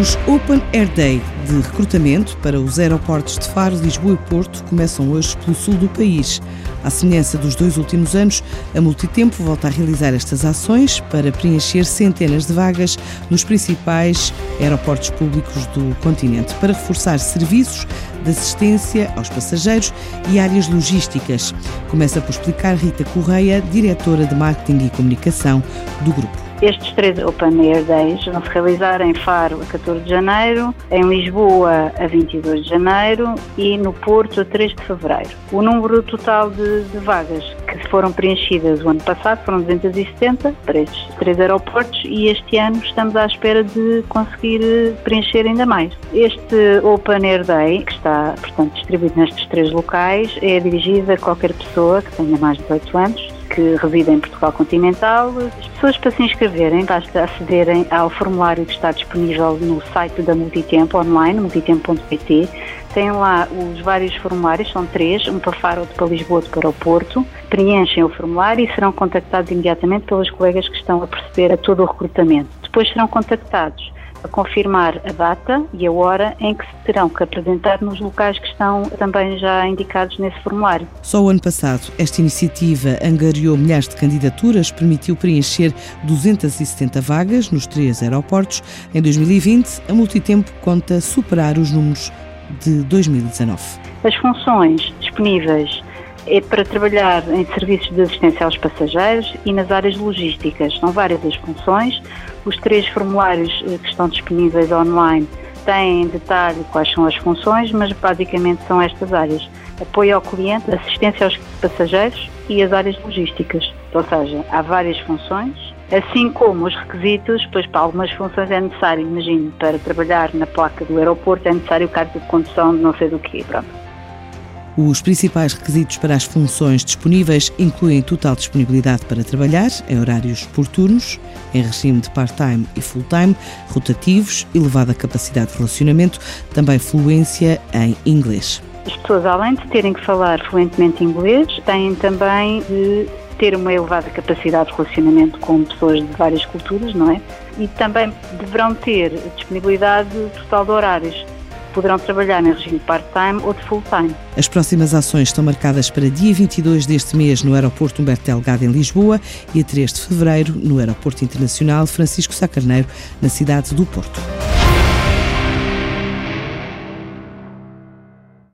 Os Open Air Day de recrutamento para os aeroportos de Faro, Lisboa e Porto começam hoje pelo sul do país. À semelhança dos dois últimos anos, a Multitempo volta a realizar estas ações para preencher centenas de vagas nos principais aeroportos públicos do continente, para reforçar serviços de assistência aos passageiros e áreas logísticas. Começa por explicar Rita Correia, diretora de Marketing e Comunicação do grupo. Estes três Open Air Days vão se realizar em Faro a 14 de janeiro, em Lisboa a 22 de janeiro e no Porto a 3 de fevereiro. O número total de, de vagas que foram preenchidas o ano passado foram 270 para estes três aeroportos e este ano estamos à espera de conseguir eh, preencher ainda mais. Este Open Air Day, que está, portanto, distribuído nestes três locais, é dirigido a qualquer pessoa que tenha mais de 18 anos que reside em Portugal continental. As pessoas para se inscreverem basta acederem ao formulário que está disponível no site da Multitempo online, multitempo.pt. Tem lá os vários formulários, são três, um para Faro, outro para Lisboa, outro para o Porto. Preenchem o formulário e serão contactados imediatamente pelos colegas que estão a proceder a todo o recrutamento. Depois serão contactados a confirmar a data e a hora em que se terão que apresentar nos locais que estão também já indicados nesse formulário. Só o ano passado, esta iniciativa angariou milhares de candidaturas, permitiu preencher 270 vagas nos três aeroportos. Em 2020, a Multitempo conta superar os números de 2019. As funções disponíveis é para trabalhar em serviços de assistência aos passageiros e nas áreas logísticas. São várias as funções. Os três formulários eh, que estão disponíveis online têm em detalhe quais são as funções, mas basicamente são estas áreas: apoio ao cliente, assistência aos passageiros e as áreas logísticas. Ou seja, há várias funções. Assim como os requisitos, pois para algumas funções é necessário, imagino, para trabalhar na placa do aeroporto é necessário o cargo de condução de não sei do quê, pronto. Os principais requisitos para as funções disponíveis incluem total disponibilidade para trabalhar em horários por turnos, em regime de part-time e full-time, rotativos, elevada capacidade de relacionamento, também fluência em inglês. As pessoas, além de terem que falar fluentemente inglês, têm também de ter uma elevada capacidade de relacionamento com pessoas de várias culturas, não é? E também deverão ter disponibilidade total de horários poderão trabalhar em regime part-time ou de full-time. As próximas ações estão marcadas para dia 22 deste mês no Aeroporto Humberto Delgado, em Lisboa, e a 3 de fevereiro no Aeroporto Internacional Francisco Sá Carneiro, na cidade do Porto.